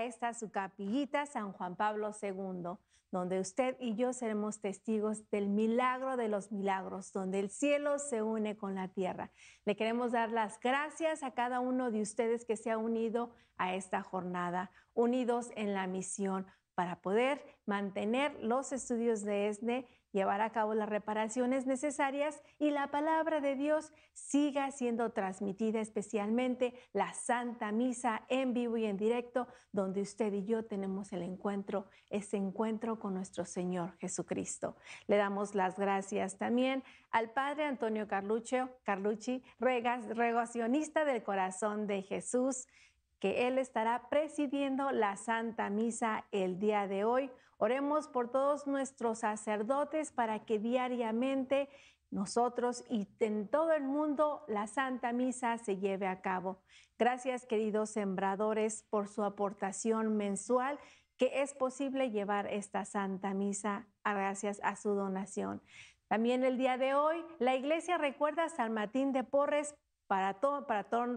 a esta su capillita San Juan Pablo II, donde usted y yo seremos testigos del milagro de los milagros, donde el cielo se une con la tierra. Le queremos dar las gracias a cada uno de ustedes que se ha unido a esta jornada, unidos en la misión para poder mantener los estudios de ESNE llevar a cabo las reparaciones necesarias y la palabra de Dios siga siendo transmitida, especialmente la Santa Misa en vivo y en directo, donde usted y yo tenemos el encuentro, ese encuentro con nuestro Señor Jesucristo. Le damos las gracias también al Padre Antonio Carlucci, Carlucci regacionista del corazón de Jesús, que Él estará presidiendo la Santa Misa el día de hoy Oremos por todos nuestros sacerdotes para que diariamente nosotros y en todo el mundo la Santa Misa se lleve a cabo. Gracias queridos sembradores por su aportación mensual que es posible llevar esta Santa Misa gracias a su donación. También el día de hoy la iglesia recuerda a San Martín de Porres para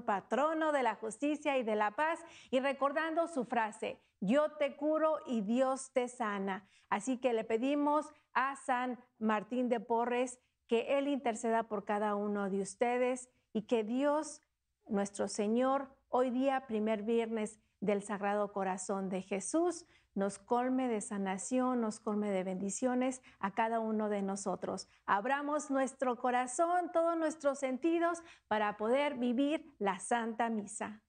patrono de la justicia y de la paz y recordando su frase, yo te curo y Dios te sana. Así que le pedimos a San Martín de Porres que Él interceda por cada uno de ustedes y que Dios, nuestro Señor, hoy día, primer viernes del Sagrado Corazón de Jesús, nos colme de sanación, nos colme de bendiciones a cada uno de nosotros. Abramos nuestro corazón, todos nuestros sentidos para poder vivir la Santa Misa.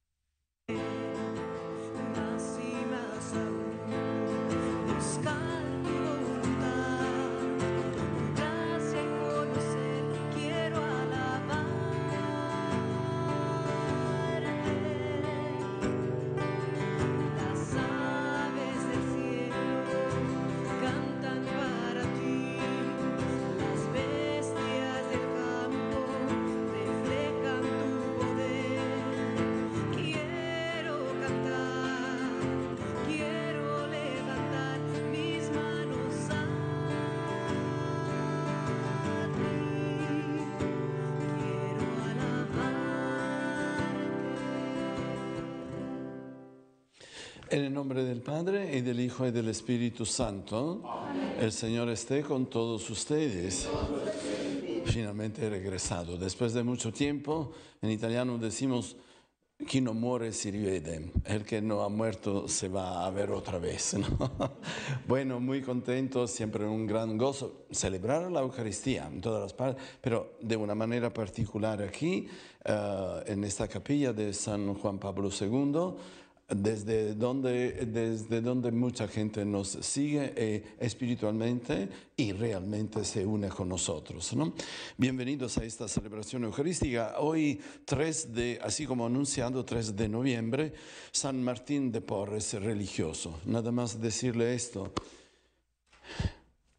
En el nombre del Padre y del Hijo y del Espíritu Santo, el Señor esté con todos ustedes. Finalmente he regresado. Después de mucho tiempo, en italiano decimos, chi no muere si rivede, el que no ha muerto se va a ver otra vez. bueno, muy contento, siempre un gran gozo celebrar la Eucaristía en todas las partes, pero de una manera particular aquí, eh, en esta capilla de San Juan Pablo II desde donde, desde donde mucha gente nos sigue eh, espiritualmente y realmente se une con nosotros. ¿no? Bienvenidos a esta celebración eucarística. Hoy, 3 de, así como anunciado, 3 de noviembre, San Martín de Porres religioso. Nada más decirle esto.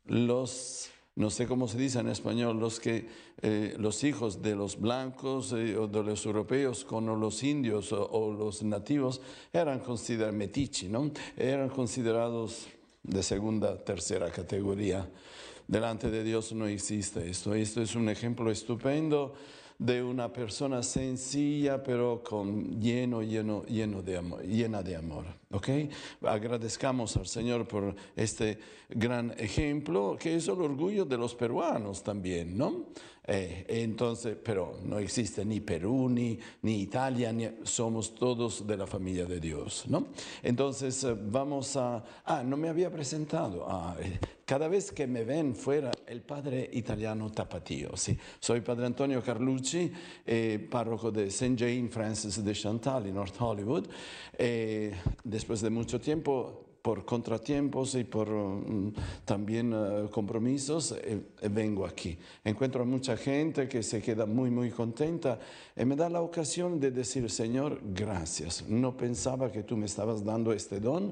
Los no sé cómo se dice en español, los, que, eh, los hijos de los blancos eh, o de los europeos con los indios o, los nativos eran considerados metici, ¿no? Eran considerados de segunda, tercera categoría. Delante de Dios no existe esto. Esto es un ejemplo estupendo de una persona sencilla, pero con lleno, lleno, lleno de amor, llena de amor. ¿Ok? Agradezcamos al Señor por este gran ejemplo, que es el orgullo de los peruanos también, ¿no? Eh, entonces, pero no existe ni Perú, ni, ni Italia, ni, somos todos de la familia de Dios, ¿no? Entonces, eh, vamos a... Ah, no me había presentado. Ah, eh, cada vez que me ven fuera, el padre italiano Tapatío, sí. Soy padre Antonio Carlucci, párroco de St. Jane Francis de Chantal, en North Hollywood. después de mucho tiempo por contratiempos y por mm, también eh, compromisos, eh, eh, vengo aquí. Encuentro a mucha gente que se queda muy, muy contenta y me da la ocasión de decir, Señor, gracias. No pensaba que tú me estabas dando este don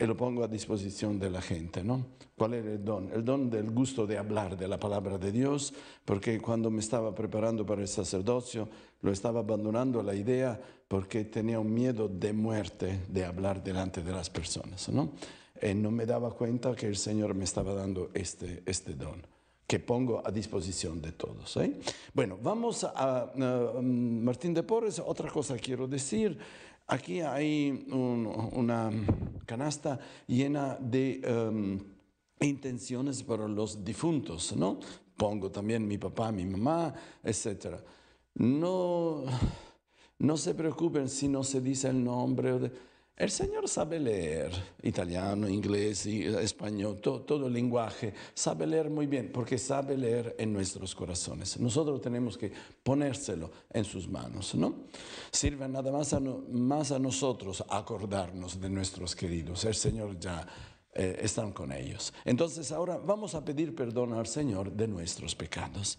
y lo pongo a disposición de la gente, ¿no? ¿Cuál era el don? El don del gusto de hablar de la palabra de Dios, porque cuando me estaba preparando para el sacerdocio, lo estaba abandonando la idea porque tenía un miedo de muerte de hablar delante de las personas, ¿no? Y no me daba cuenta que el Señor me estaba dando este, este don que pongo a disposición de todos. ¿eh? Bueno, vamos a, a Martín de Porres. Otra cosa quiero decir. Aquí hay un- una canasta llena de em, intenciones para los difuntos, ¿no? Pongo también mi papá, mi mamá, etc. No, no se preocupen si no se dice el nombre. El Señor sabe leer italiano, inglés, español, to- todo el lenguaje. Sabe leer muy bien porque sabe leer en nuestros corazones. Nosotros tenemos que ponérselo en sus manos, ¿no? Sirve nada más a, no- más a nosotros acordarnos de nuestros queridos. El Señor ya eh, está con ellos. Entonces ahora vamos a pedir perdón al Señor de nuestros pecados.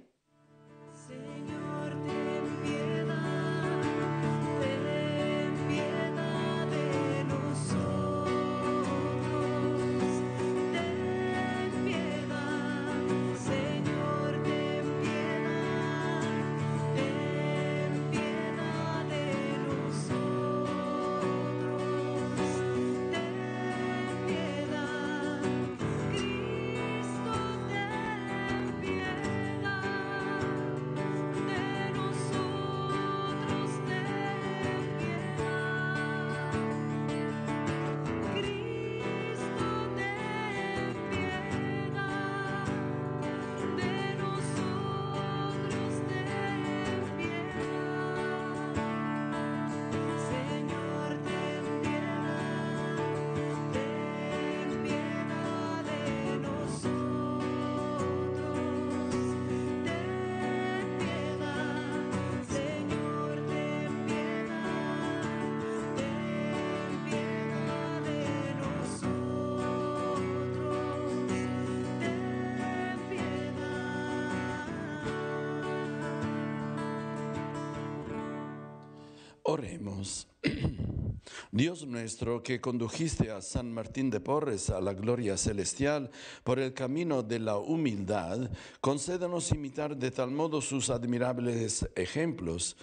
Dios nuestro, que condujiste a San Martín de Porres a la gloria celestial por el camino de la humildad, concédanos imitar de tal modo sus admirables ejemplos,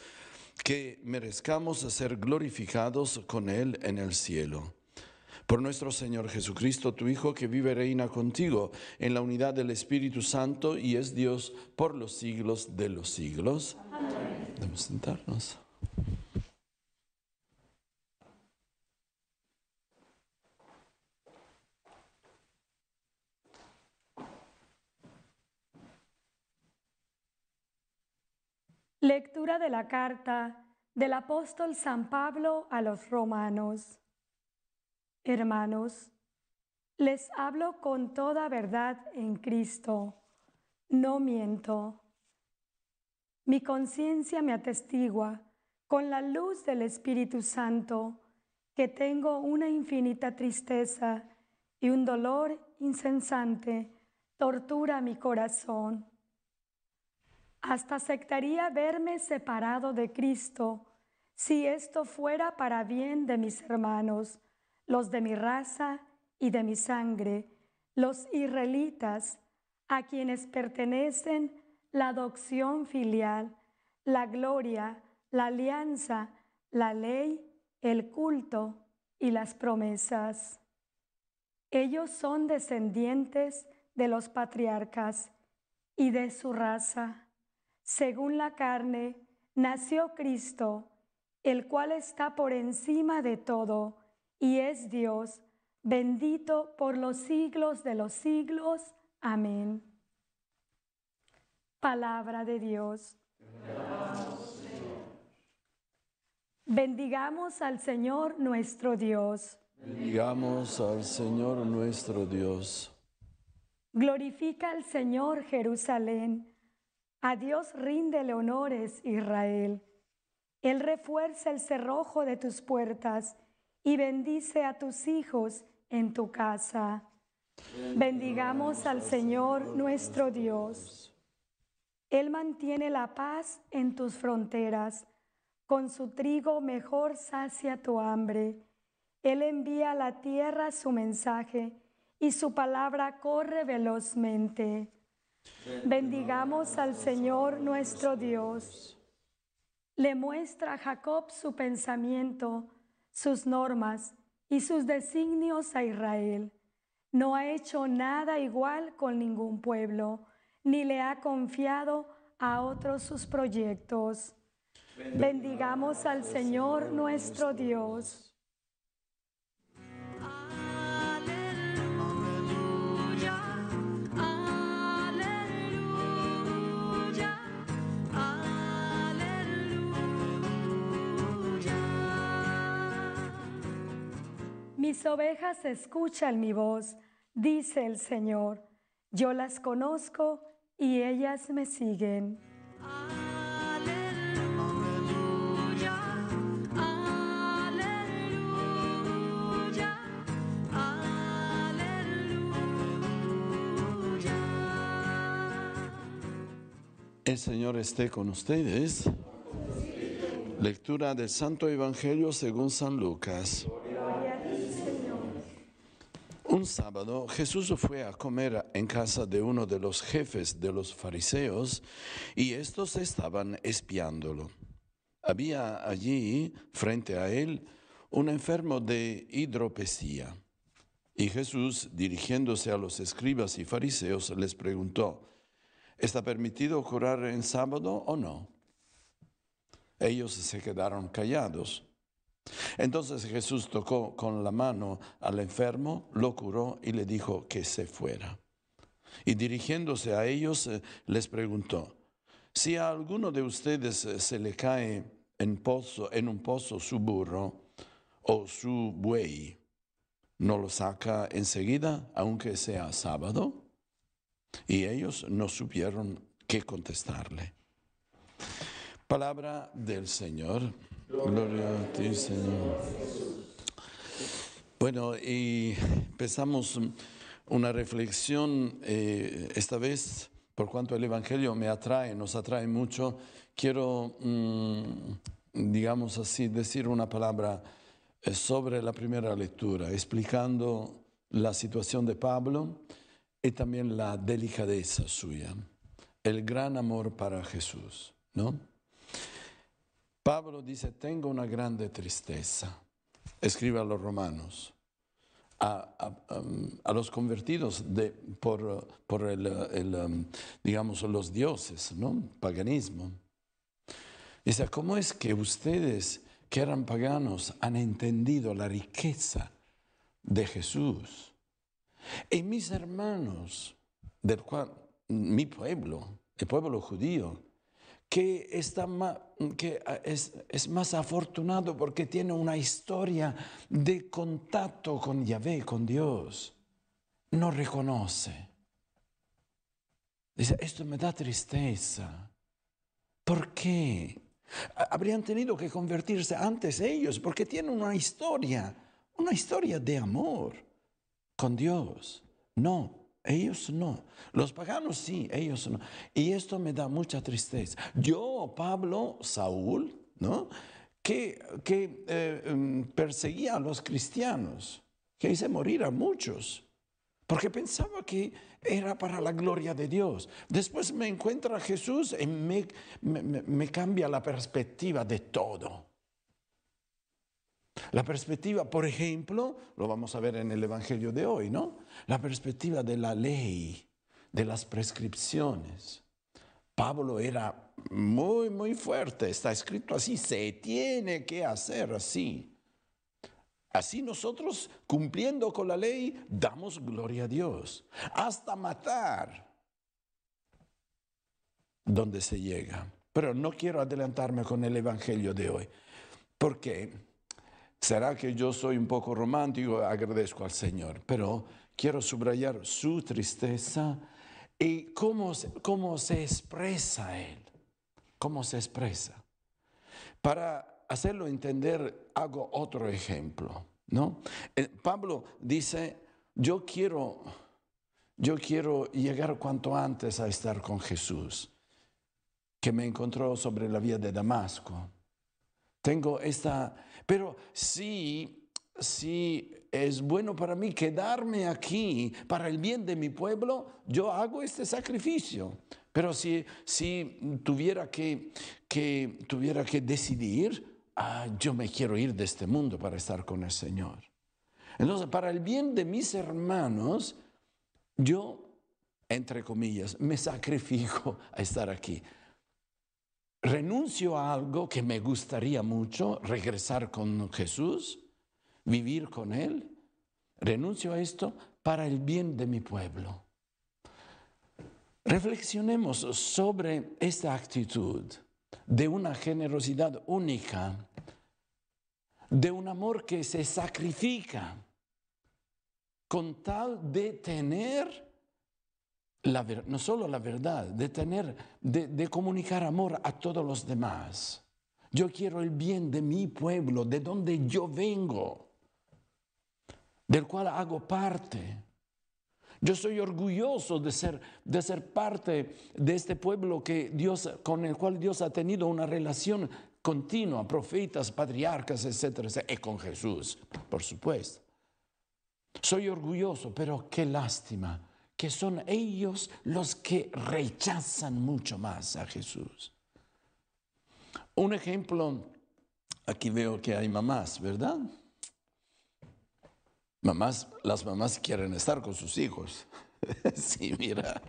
que merezcamos ser glorificados con Él en el cielo. Por nuestro Señor Jesucristo, tu Hijo, que vive reina contigo en la unidad del Espíritu Santo y es Dios por los siglos de los siglos. Lectura de la carta del apóstol San Pablo a los romanos. Hermanos, les hablo con toda verdad en Cristo, no miento. Mi conciencia me atestigua con la luz del Espíritu Santo que tengo una infinita tristeza y un dolor incesante tortura mi corazón. Hasta aceptaría verme separado de Cristo si esto fuera para bien de mis hermanos, los de mi raza y de mi sangre, los israelitas, a quienes pertenecen la adopción filial, la gloria, la alianza, la ley, el culto y las promesas. Ellos son descendientes de los patriarcas y de su raza. Según la carne, nació Cristo, el cual está por encima de todo y es Dios, bendito por los siglos de los siglos. Amén. Palabra de Dios. Bendigamos al Señor nuestro Dios. Digamos al Señor nuestro Dios. Glorifica al Señor Jerusalén. A Dios ríndele honores Israel. Él refuerza el cerrojo de tus puertas y bendice a tus hijos en tu casa. Bendigamos al Señor nuestro Dios. Él mantiene la paz en tus fronteras. Con su trigo mejor sacia tu hambre. Él envía a la tierra su mensaje y su palabra corre velozmente. Bendigamos al Señor nuestro Dios. Le muestra a Jacob su pensamiento, sus normas y sus designios a Israel. No ha hecho nada igual con ningún pueblo, ni le ha confiado a otros sus proyectos. Bendigamos al Señor nuestro Dios. Mis ovejas escuchan mi voz, dice el Señor. Yo las conozco y ellas me siguen. Aleluya, aleluya, aleluya. El Señor esté con ustedes. Lectura del Santo Evangelio según San Lucas. Un sábado Jesús fue a comer en casa de uno de los jefes de los fariseos y estos estaban espiándolo. Había allí, frente a él, un enfermo de hidropesía. Y Jesús, dirigiéndose a los escribas y fariseos, les preguntó, ¿está permitido curar en sábado o no? Ellos se quedaron callados. Entonces Jesús tocó con la mano al enfermo, lo curó y le dijo que se fuera. Y dirigiéndose a ellos eh, les preguntó, si a alguno de ustedes eh, se le cae en, un pozo su burro o su buey, ¿no lo saca enseguida, aunque sea sábado? Y ellos no supieron qué contestarle. Palabra del Señor. Gloria a ti, Señor. Bueno, y empezamos una reflexión, eh, esta vez, por cuanto el Evangelio me atrae, nos atrae mucho, quiero, mm, digamos así, decir una palabra eh, sobre la primera lectura, explicando la situación de Pablo y también la delicadeza suya, el gran amor para Jesús, ¿no? Pablo dice, tengo una grande tristeza. Escribe a los romanos, a, um, los convertidos por, por el, el, um, digamos, los dioses, ¿no? Paganismo. Dice, ¿cómo es que ustedes que eran paganos han entendido la riqueza de Jesús? Y mis hermanos, del cual, mi pueblo, el pueblo judío, que, está ma- que ah, es, más afortunado porque tiene una historia de contacto con Yahvé, con Dios, no reconoce. Dice, esto me da tristeza. ¿Por qué? Ha- Habrían tenido que convertirse antes ellos porque tienen una historia, una historia de amor con Dios. No, ellos no. Los paganos sí, ellos no. Y esto me da mucha tristeza. Yo, Pablo, Saúl, ¿no? Que, que eh, em, perseguía a los cristianos, que hice morir a muchos, porque pensaba que era para la gloria de Dios. Después me encuentra Jesús y me, cambia la perspectiva de todo. La perspectiva, por ejemplo, lo vamos a ver en el Evangelio de hoy, ¿no? La perspectiva de la ley, de las prescripciones. Pablo era muy, muy fuerte, está escrito así, se tiene que hacer así. Así nosotros, cumpliendo con la ley, damos gloria a Dios. Hasta matar, donde se llega. Pero no quiero adelantarme con el Evangelio de hoy. ¿Por qué? Será que yo soy un poco romántico, agradezco al Señor, pero quiero subrayar su tristeza y cómo, cómo se expresa Él, cómo se expresa. Para hacerlo entender, hago otro ejemplo, ¿no? Eh, Pablo dice, yo quiero, yo quiero llegar cuanto antes a estar con Jesús. que me encontró sobre la vía de Damasco. Tengo esta, pero sí, sí es bueno para mí quedarme aquí para el bien de mi pueblo, yo hago este sacrificio. Pero si, si tuviera, que, que, tuviera que decidir, ah, yo me quiero ir de este mundo para estar con el Señor. Entonces, para el bien de mis hermanos, yo, entre comillas, me sacrifico a estar aquí. Renuncio a algo que me gustaría mucho, regresar con Jesús, vivir con Él. Renuncio a esto para el bien de mi pueblo. Reflexionemos sobre esta actitud de una generosidad única, de un amor que se sacrifica con tal de tener no solo la verdad, de tener, de, comunicar amor a todos los demás. Yo quiero el bien de mi pueblo, de donde yo vengo, del cual hago parte. Yo soy orgulloso de ser, de ser parte de este pueblo que Dios, con el cual Dios ha tenido una relación continua, profetas, patriarcas, etcétera, etcétera, y con Jesús, por supuesto. Soy orgulloso, pero qué lástima que son ellos los que rechazan mucho más a Jesús. Un ejemplo, aquí veo que hay mamás, ¿verdad? Mamás, las mamás quieren estar con sus hijos. Sí, mira,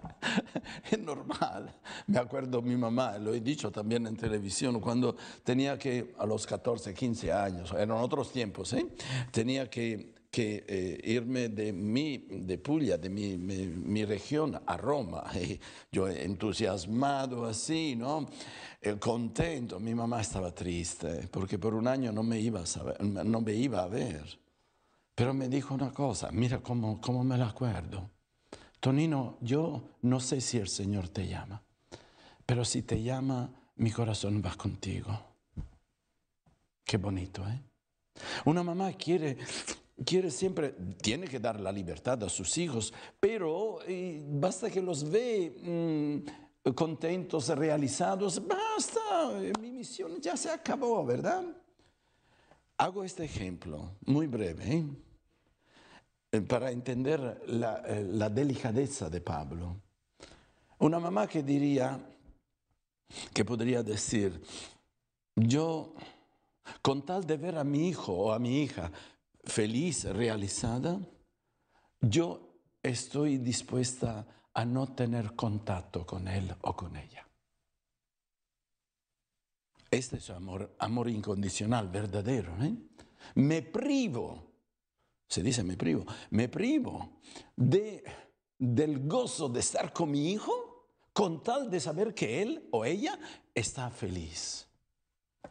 es normal. Me acuerdo mi mamá, lo he dicho también en televisión, cuando tenía que, a los 14, 15 años, eran otros tiempos, ¿eh? tenía que, que eh, irme de mi, de Puglia, de mi, mi- mi región, a Roma. Y yo entusiasmado así, ¿no? Eh, contento. Mi mamá estaba triste, porque por un año no me iba a, saber- no me iba a ver. Pero me dijo una cosa, mira cómo, cómo me la acuerdo. Tonino, yo no sé si el Señor te llama, pero si te llama, mi corazón va contigo. Qué bonito, ¿eh? Una mamá quiere, quiere siempre, tiene que dar la libertad a sus hijos, pero eh, basta que los ve mm, contentos, realizados, basta, eh, mi misión ya se acabó, ¿verdad? Hago este ejemplo, muy breve, ¿eh? Para entender la, la delicadeza de Pablo. Una mamá que diría, que podría decir, yo, con tal de ver a mi hijo o a mi hija feliz, realizada, yo estoy dispuesta a no tener contacto con él o con ella. Este es amor, amor incondicional, verdadero. ¿eh? Me privo, se dice me privo, me privo de, del gozo de estar con mi hijo con tal de saber que él o ella está feliz.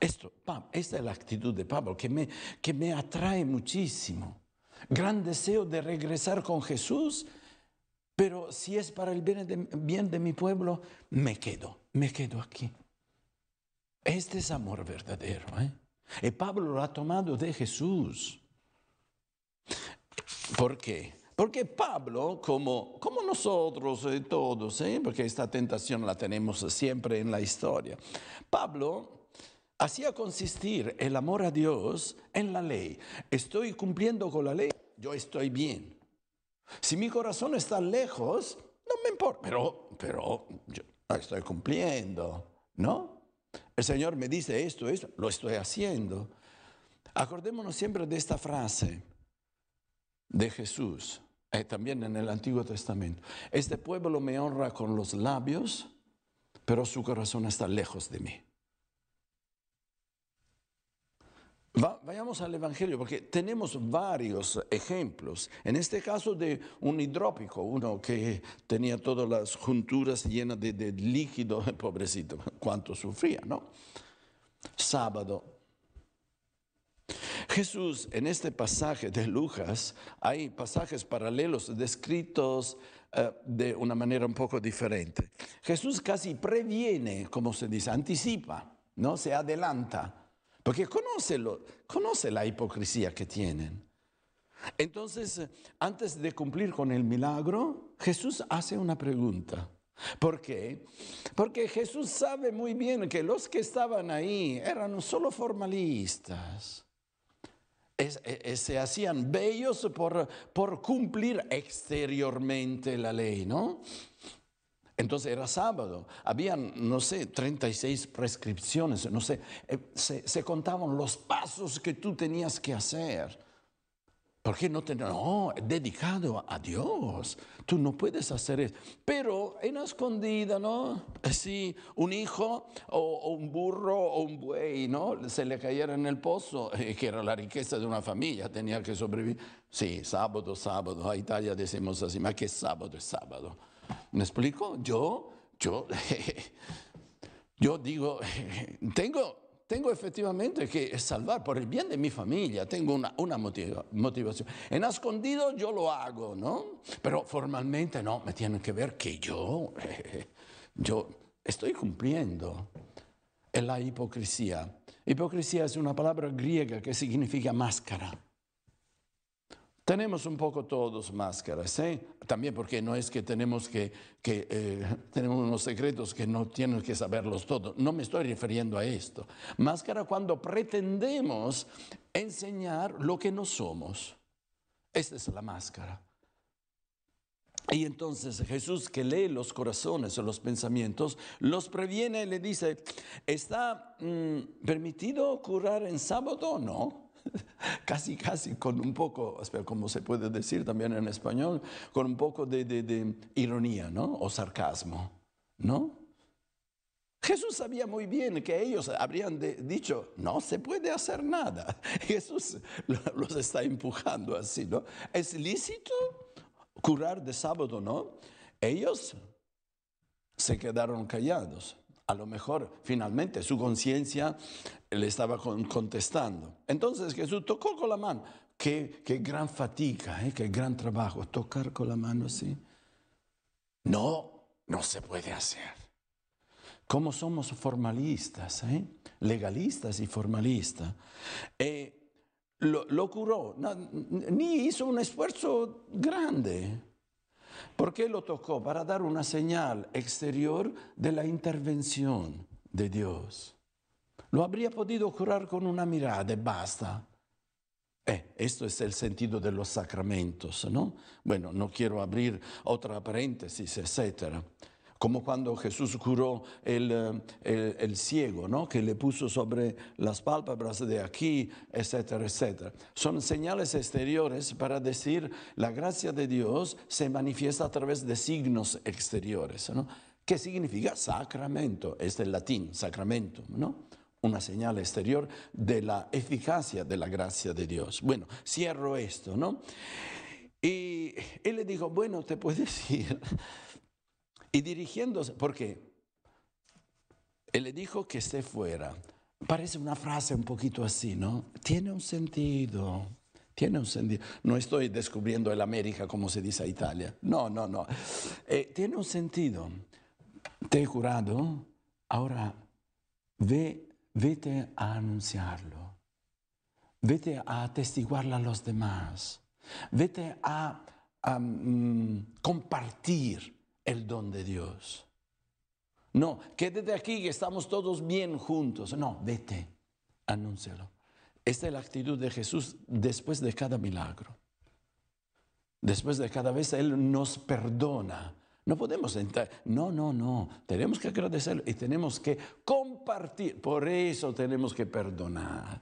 Esto, esta es la actitud de Pablo que me, que me atrae muchísimo. Gran deseo de regresar con Jesús, pero si es para el bien de, bien de mi pueblo, me quedo, me quedo aquí. Este es amor verdadero. ¿eh? Y Pablo lo ha tomado de Jesús. ¿Por qué? Porque Pablo, como, como nosotros eh, todos, ¿eh? porque esta tentación la tenemos siempre en la historia, Pablo hacía consistir el amor a Dios en la ley. Estoy cumpliendo con la ley, yo estoy bien. Si mi corazón está lejos, no me importa, pero, pero yo estoy cumpliendo, ¿no? El Señor me dice esto, esto, lo estoy haciendo. Acordémonos siempre de esta frase de Jesús, eh, también en el Antiguo Testamento. Este pueblo me honra con los labios, pero su corazón está lejos de mí. Va- vayamos al Evangelio, porque tenemos varios ejemplos. En este caso de un hidrópico, uno que tenía todas las junturas llenas de, de líquido, pobrecito, cuánto sufría, ¿no? Sábado. Jesús, en este pasaje de Lucas, hay pasajes paralelos descritos eh, de una manera un poco diferente. Jesús casi previene, como se dice, anticipa, ¿no? Se adelanta, porque conoce, lo- conoce la hipocresía que tienen. Entonces, eh, antes de cumplir con el milagro, Jesús hace una pregunta. ¿Por qué? Porque Jesús sabe muy bien que los que estaban ahí eran solo formalistas. E- e- se hacían bellos por, por cumplir exteriormente la ley, ¿no? Entonces era sábado, habían, no sé, 36 prescripciones, no sé, eh, se, contaban los pasos que tú tenías que hacer. ¿Por qué no te.? No, dedicado a Dios. Tú no puedes hacer eso. Pero en escondida, ¿no? Si un hijo o, un burro o un buey, ¿no? Se le cayera en el pozo, que era la riqueza de una familia, tenía que sobrevivir. Sí, sábado, sábado. A Italia decimos así, ma que sábado es sábado. ¿Me explico? Yo, yo, yo digo, tengo, tengo efectivamente que salvar por el bien de mi familia, tengo una, una motiva- motivación. En escondido yo lo hago, ¿no? Pero formalmente no, me tienen que ver que yo, yo estoy cumpliendo. Es la hipocresía. Hipocresía es una palabra griega que significa máscara. Tenemos un poco todos máscaras, ¿eh? También porque no es que tenemos que, que, eh, tenemos unos secretos que no tienen que saberlos todos. No me estoy refiriendo a esto. Máscara cuando pretendemos enseñar lo que no somos. Esta es la máscara. Y entonces Jesús que lee los corazones o los pensamientos, los previene y le dice, ¿está mm, permitido curar en sábado o no? Casi, casi con un poco, como se puede decir también en español, con un poco de, ironía, ¿no? O sarcasmo, ¿no? Jesús sabía muy bien que ellos habrían dicho, no se puede hacer nada. Jesús lo- los está empujando así, ¿no? ¿Es lícito curar de sábado, no? Ellos se quedaron callados. A lo mejor finalmente su conciencia le estaba con- contestando. Entonces Jesús tocó con la mano. Qué, gran fatiga, ¿eh? qué gran trabajo tocar con la mano así. No, no se puede hacer. Como somos formalistas, ¿eh? legalistas y formalistas. Eh, lo, curó, ni hizo un esfuerzo grande. ¿Por qué lo tocó? Para dar una señal exterior de la intervención de Dios. Lo habría podido curar con una mirada y basta. Eh, esto es el sentido de los sacramentos, ¿no? Bueno, no quiero abrir otra paréntesis, etcétera. Como cuando Jesús curó el, eh, el- el ciego, ¿no? Que le puso sobre las pálpebras de aquí, etcétera, etcétera. Son señales exteriores para decir la gracia de Dios se manifiesta a través de signos exteriores, ¿no? ¿Qué significa sacramento? Es del latín, sacramento, ¿no? una señal exterior de la eficacia de la gracia de Dios. Bueno, cierro esto, ¿no? Y él le dijo, bueno, te puedes ir. Y dirigiéndose, porque él le dijo que esté fuera. Parece una frase un poquito así, ¿no? Tiene un sentido. Tiene un sentido. No estoy descubriendo el América como se dice a Italia. No, no, no. Eh, tiene un sentido. Te he curado, ahora ve, vete a anunciarlo. Vete a atestiguarlo a los demás. Vete a, a, mm, compartir el don de Dios. No, quédate aquí que estamos todos bien juntos. No, vete, anúncialo. Esta es la actitud de Jesús después de cada milagro. Después de cada vez Él nos perdona. No podemos entrar. No, no, no. Tenemos que agradecerlo y tenemos que compartir. Por eso tenemos que perdonar.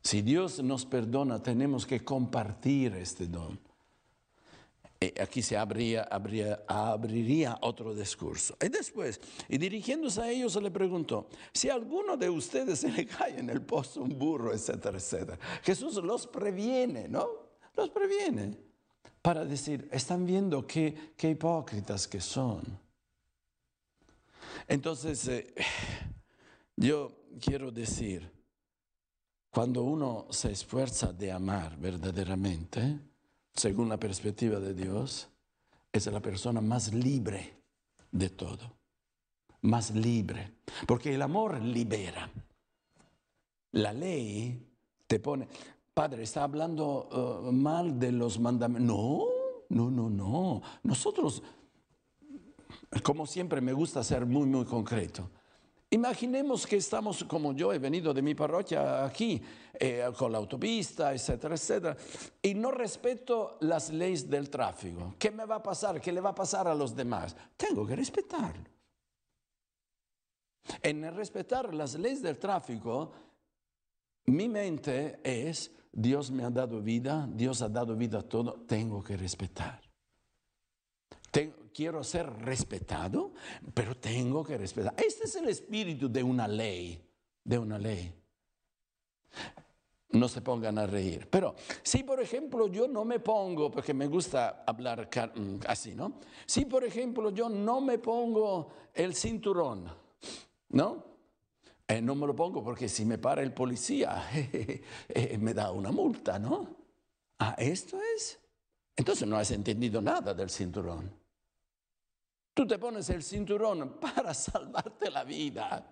Si Dios nos perdona, tenemos que compartir este don. Eh, aquí se abría, abría- abriría otro discurso. Y después, y dirigiéndose a ellos, le preguntó, si alguno de ustedes se le cae en el pozo un burro, etcétera, etcétera. Jesús los previene, ¿no? Los previene para decir, están viendo qué, qué hipócritas que son. Entonces, eh, yo quiero decir, cuando uno se esfuerza de amar verdaderamente, según la perspectiva de Dios, es la persona más libre de todo. Más libre. Porque el amor libera. La ley te pone... Padre, está hablando uh, mal de los mandamientos. No, no, no, no. Nosotros como siempre me gusta ser muy, muy concreto. Imaginemos que estamos, como yo he venido de mi parroquia aquí, eh, con la autopista, etcétera, etcétera, y no respeto las leyes del tráfico. ¿Qué me va a pasar? ¿Qué le va a pasar a los demás? Tengo que respetarlo. En respetar las leyes del tráfico, mi mente es, Dios me ha dado vida, Dios ha dado vida a todo, tengo que respetar. Ten- quiero ser respetado, pero tengo que respetar. Este es el espíritu de una ley, de una ley. No se pongan a reír. Pero si, por ejemplo, yo no me pongo, porque me gusta hablar mm, así, ¿no? Si, por ejemplo, yo no me pongo el cinturón, ¿no? Eh, no me lo pongo porque si me para el policía, eh, me da una multa, ¿no? Ah, esto es. Entonces no has entendido nada del cinturón. Tú te pones el cinturón para salvarte la vida.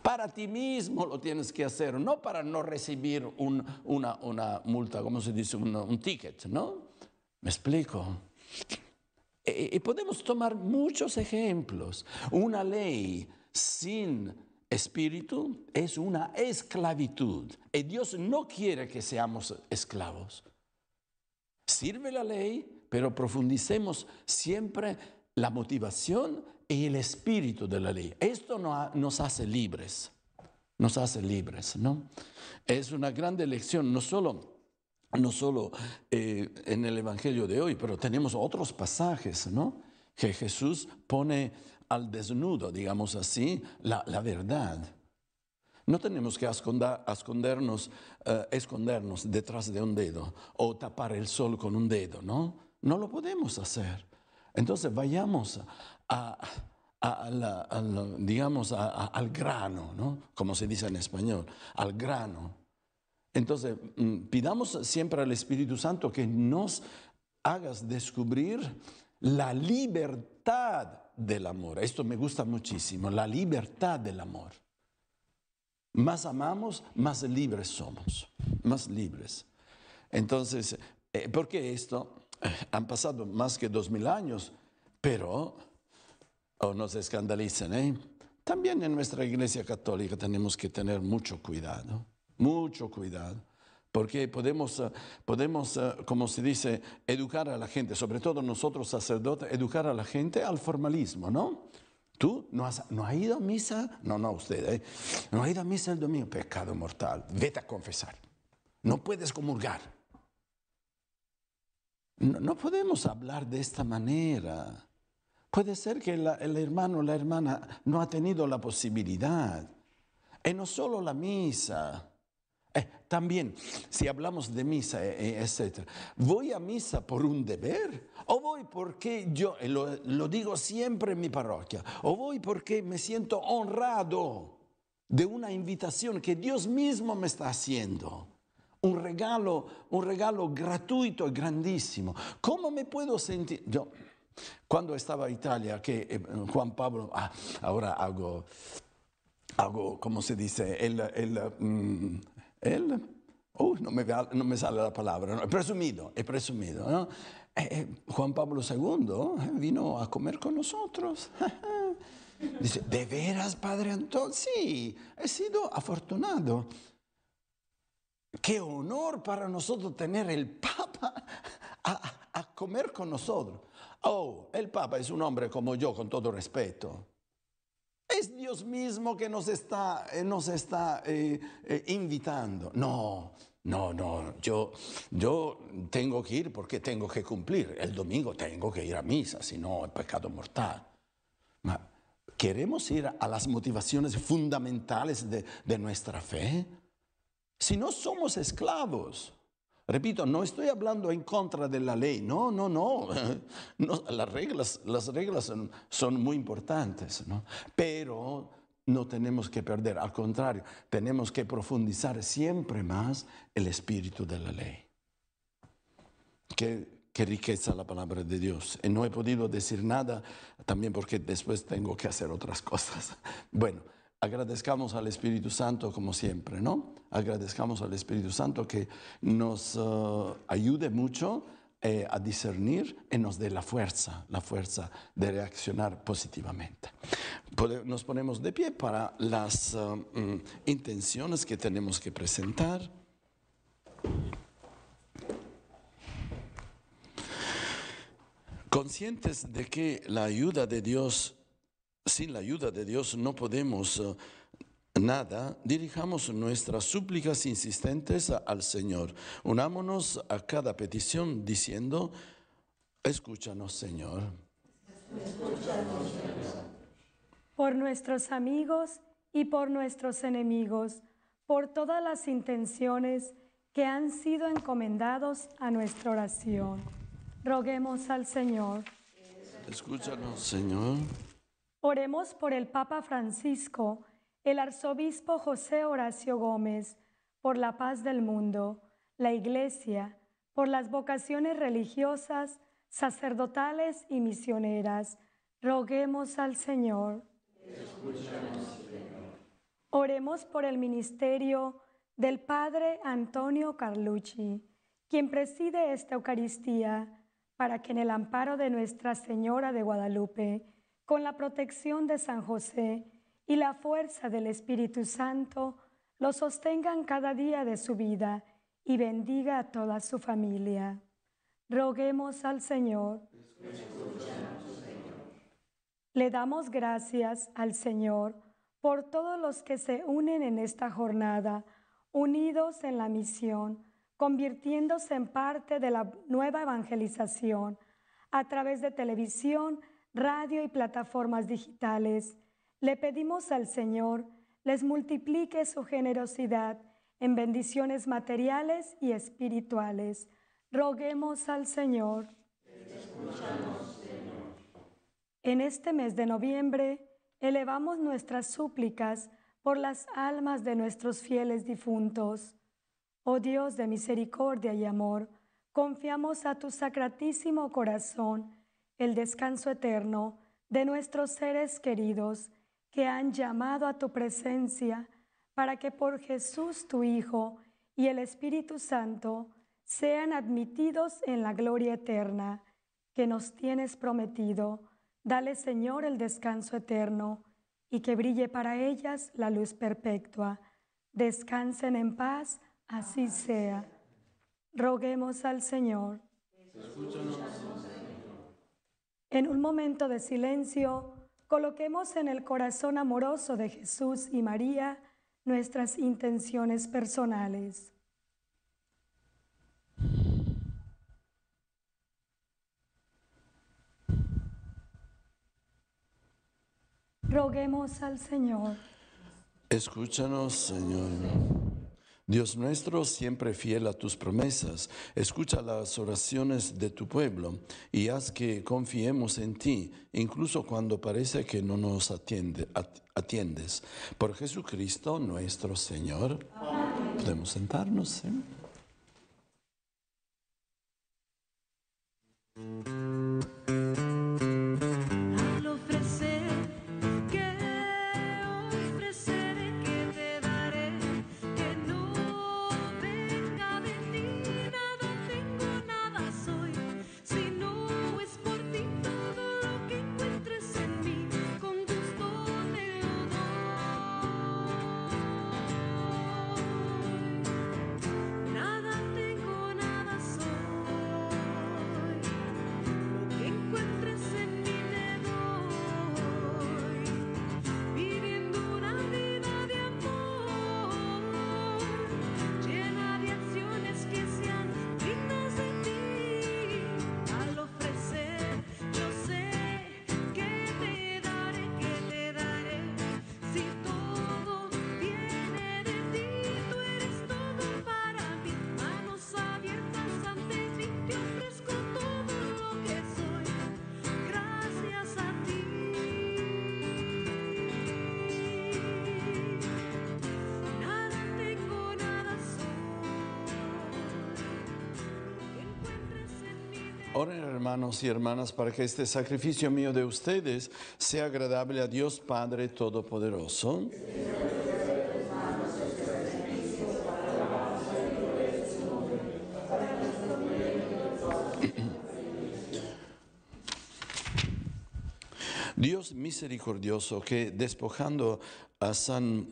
Para ti mismo lo tienes que hacer, no para no recibir un- una, multa, ¿cómo se dice? Un, ticket, ¿no? ¿Me explico? E- Y podemos tomar muchos ejemplos. Una ley sin espíritu es una esclavitud. Y Dios no quiere que seamos esclavos. Sirve la ley, pero profundicemos siempre la motivación y el espíritu de la ley. Esto nos hace libres, nos hace libres, ¿no? Es una grande lección, no solo, no solo eh, en el Evangelio de hoy, pero tenemos otros pasajes, ¿no? Que Jesús pone al desnudo, digamos así, la, la verdad. No tenemos que esconda- escondernos, eh, escondernos detrás de un dedo o tapar el sol con un dedo, ¿no? No lo podemos hacer. Entonces vayamos a, digamos, a- al grano, ¿no? Como se dice en español, al grano. Entonces, mm, pidamos siempre al Espíritu Santo que nos hagas descubrir la libertad del amor. Esto me gusta muchísimo, la libertad del amor. Más amamos, más libres somos, más libres. Entonces, eh, ¿por qué esto? Han pasado más que dos mil años, pero, o no se escandalicen, ¿eh? También en nuestra iglesia católica tenemos que tener mucho cuidado, mucho cuidado, porque podemos, eh, podemos, eh, como se dice, educar a la gente, sobre todo nosotros sacerdotes, educar a la gente al formalismo, ¿no? ¿Tú no has, no has ido a misa? No, no, usted, ¿eh? No ha ido a misa el domingo, pecado mortal, vete a confesar. No puedes comulgar. No, podemos hablar de esta manera. Puede ser que el hermano o la hermana no ha tenido la posibilidad. Y no solo la misa. Eh, también, si hablamos de misa, eh, eh, etc., ¿voy a misa por un deber? ¿O voy porque yo, lo digo siempre en mi parroquia, o voy porque me siento honrado de una invitación que Dios mismo me está haciendo? Un regalo, un regalo gratuito y grandísimo. ¿Cómo me puedo sentir? Yo, cuando estaba en Italia, que eh, Juan Pablo, ah, ahora hago, hago, ¿cómo se dice? El, el, mm, el, uh, no, me, no me sale la palabra, ¿no? presumido, he presumido, ¿no? Eh, eh, Juan Pablo II vino a comer con nosotros. Dice, ¿de veras, Padre Antonio? Sí, he sido afortunado. Qué honor para nosotros tener el Papa a, a comer con nosotros. Oh, el Papa es un hombre como yo, con todo respeto. Es Dios mismo que nos está, eh, nos está eh, eh, invitando. No, no, no, yo, yo tengo que ir porque tengo que cumplir. El domingo tengo que ir a misa, si no es pecado mortal. Ma ¿Queremos ir a las motivaciones fundamentales de, de nuestra fe? Si no somos esclavos. Repito, no estoy hablando en contra de la ley, no, no, no. No, las reglas, las reglas son, son muy importantes, ¿no? Pero no tenemos que perder, al contrario, tenemos que profundizar siempre más el espíritu de la ley. Qué, qué riqueza la palabra de Dios. Y no he podido decir nada también porque después tengo que hacer otras cosas. Bueno, agradezcamos al Espíritu Santo como siempre, ¿no? Agradezcamos al Espíritu Santo que nos eh, ayude mucho eh, a discernir y nos dé la fuerza, la fuerza de reaccionar positivamente. Nos ponemos de pie para las ah, mm, intenciones que tenemos que presentar. Conscientes de que la ayuda de Dios, sin la ayuda de Dios no podemos eh, nada, dirijamos nuestras súplicas insistentes al Señor. Unámonos a cada petición diciendo, escúchanos Señor. por nuestros amigos y por nuestros enemigos, por todas las intenciones que han sido encomendados a nuestra oración. Roguemos al Señor. Escúchanos Señor. Oremos por el Papa Francisco, el arzobispo José Horacio Gómez, por la paz del mundo, la Iglesia, por las vocaciones religiosas, sacerdotales y misioneras. Roguemos al Señor. Oremos por el ministerio del Padre Antonio Carlucci, quien preside esta Eucaristía, para que en el amparo de Nuestra Señora de Guadalupe, con la protección de San José y la fuerza del Espíritu Santo, lo sostengan cada día de su vida y bendiga a toda su familia. Roguemos al Señor. Le damos gracias al Señor por todos los que se unen en esta jornada, unidos en la misión, convirtiéndose en parte de la nueva evangelización a través de televisión, radio y plataformas digitales. Le pedimos al Señor les multiplique su generosidad en bendiciones materiales y espirituales. Roguemos al Señor. En este mes de noviembre elevamos nuestras súplicas por las almas de nuestros fieles difuntos. Oh Dios de misericordia y amor, confiamos a tu sacratísimo corazón el descanso eterno de nuestros seres queridos que han llamado a tu presencia para que por Jesús tu Hijo y el Espíritu Santo sean admitidos en la gloria eterna que nos tienes prometido. Dale, Señor, el descanso eterno y que brille para ellas la luz perpetua. Descansen en paz, así sea. Roguemos al Señor. En un momento de silencio, coloquemos en el corazón amoroso de Jesús y María nuestras intenciones personales. Roguemos al Señor. Escúchanos, Señor. Dios nuestro, siempre fiel a tus promesas, escucha las oraciones de tu pueblo y haz que confiemos en ti, incluso cuando parece que no nos atiende- at- atiendes. Por Jesucristo nuestro Señor. Podemos sentarnos. ¿sí? Oren hermanos y hermanas para que este sacrificio mío de ustedes sea agradable a Dios Padre Todopoderoso. Dios misericordioso que despojando a San,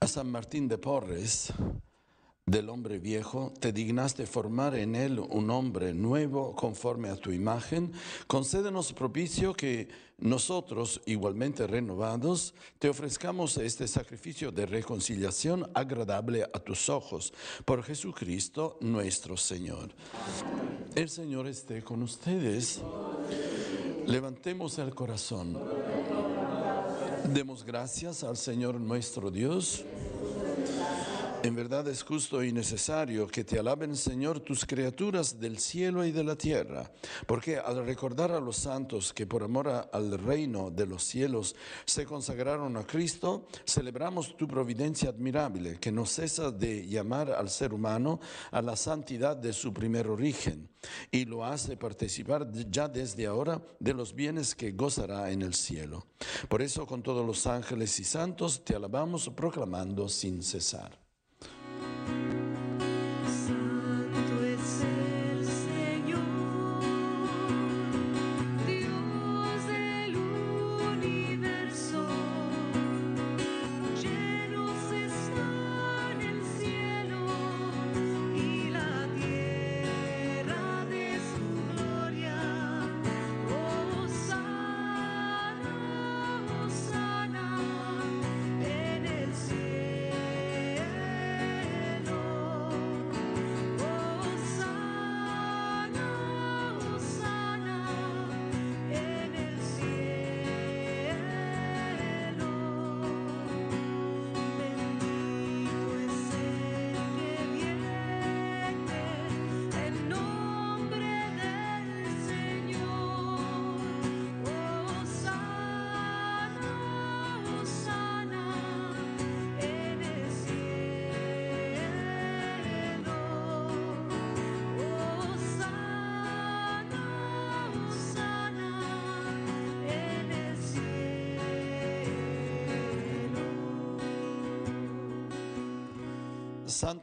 a San Martín de Porres, del hombre viejo, te dignaste formar en él un hombre nuevo conforme a tu imagen, concédenos propicio que nosotros, igualmente renovados, te ofrezcamos este sacrificio de reconciliación agradable a tus ojos, por Jesucristo nuestro Señor. El Señor esté con ustedes. Levantemos el corazón. Demos gracias al Señor nuestro Dios. En verdad es justo y necesario que te alaben, Señor, tus criaturas del cielo y de la tierra, porque al recordar a los santos que por amor al reino de los cielos se consagraron a Cristo, celebramos tu providencia admirable, que no cesa de llamar al ser humano a la santidad de su primer origen, y lo hace participar ya desde ahora de los bienes que gozará en el cielo. Por eso con todos los ángeles y santos te alabamos proclamando sin cesar.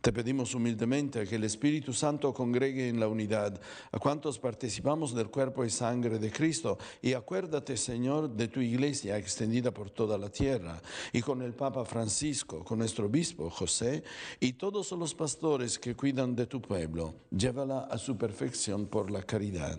Te pedimos humildemente que el Espíritu Santo congregue en la unidad a cuantos participamos del cuerpo y sangre de Cristo. Y acuérdate, Señor, de tu iglesia extendida por toda la tierra, y con el Papa Francisco, con nuestro obispo José, y todos los pastores que cuidan de tu pueblo. Llévala a su perfección por la caridad.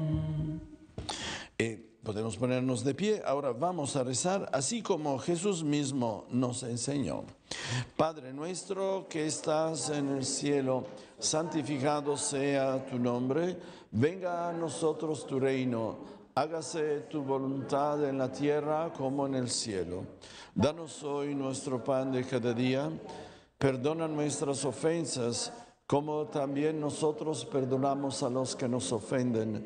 Podemos ponernos de pie. Ahora vamos a rezar así como Jesús mismo nos enseñó. Padre nuestro que estás en el cielo, santificado sea tu nombre. Venga a nosotros tu reino. Hágase tu voluntad en la tierra como en el cielo. Danos hoy nuestro pan de cada día. Perdona nuestras ofensas como también nosotros perdonamos a los que nos ofenden.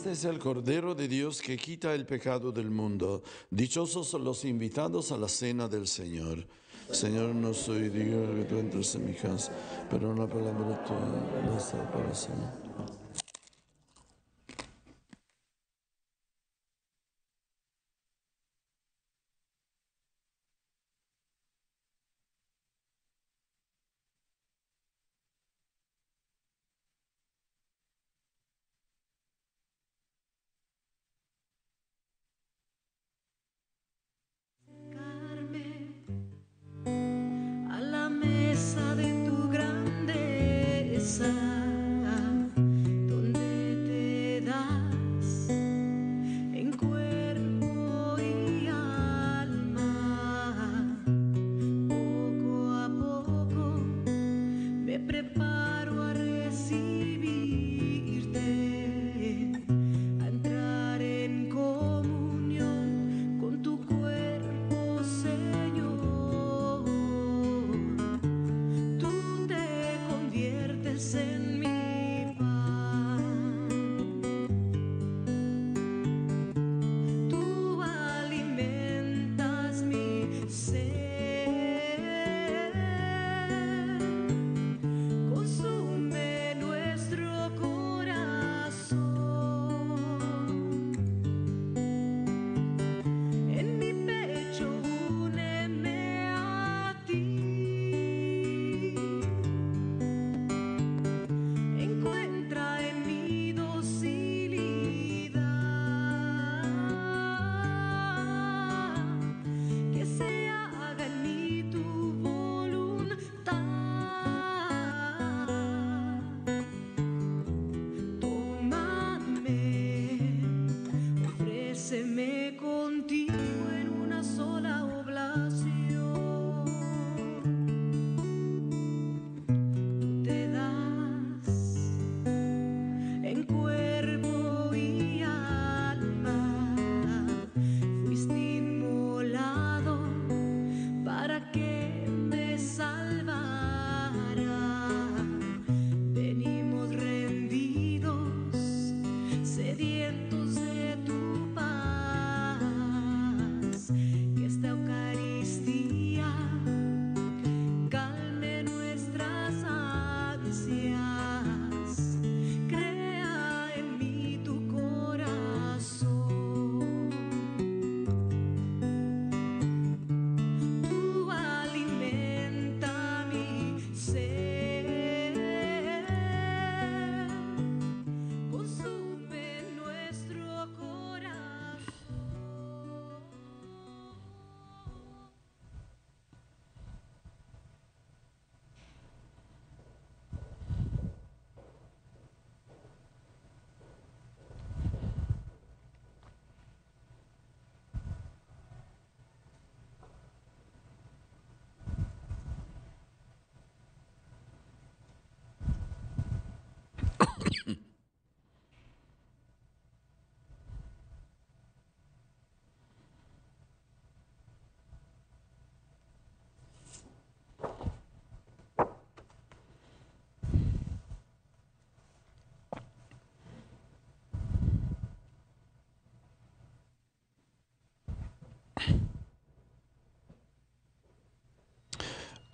Este es el Cordero de Dios que quita el pecado del mundo. Dichosos los invitados a la cena del Señor. Señor, no soy digno de que tú entres en mi casa, pero una palabra tuya basta para sanar.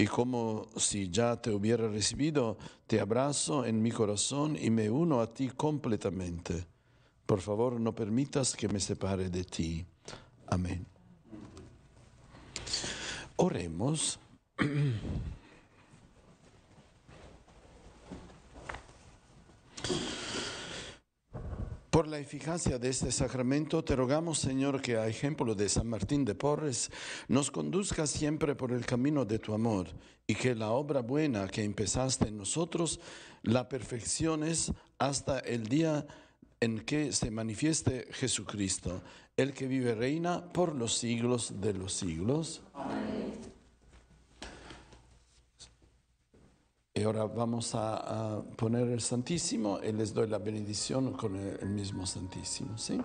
Y como si ya te hubiera recibido, te abrazo en mi corazón y me uno a ti completamente. Por favor, no permitas que me separe de ti. Amén. Oremos. Por la eficacia de este sacramento, te rogamos, Señor, que a ejemplo de San Martín de Porres, nos conduzca siempre por el camino de tu amor y que la obra buena que empezaste en nosotros la perfecciones hasta el día en que se manifieste Jesucristo, el que vive reina por los siglos de los siglos. Y ahora vamos a, poner el Santísimo y les doy la bendición con el, el mismo Santísimo, ¿sí?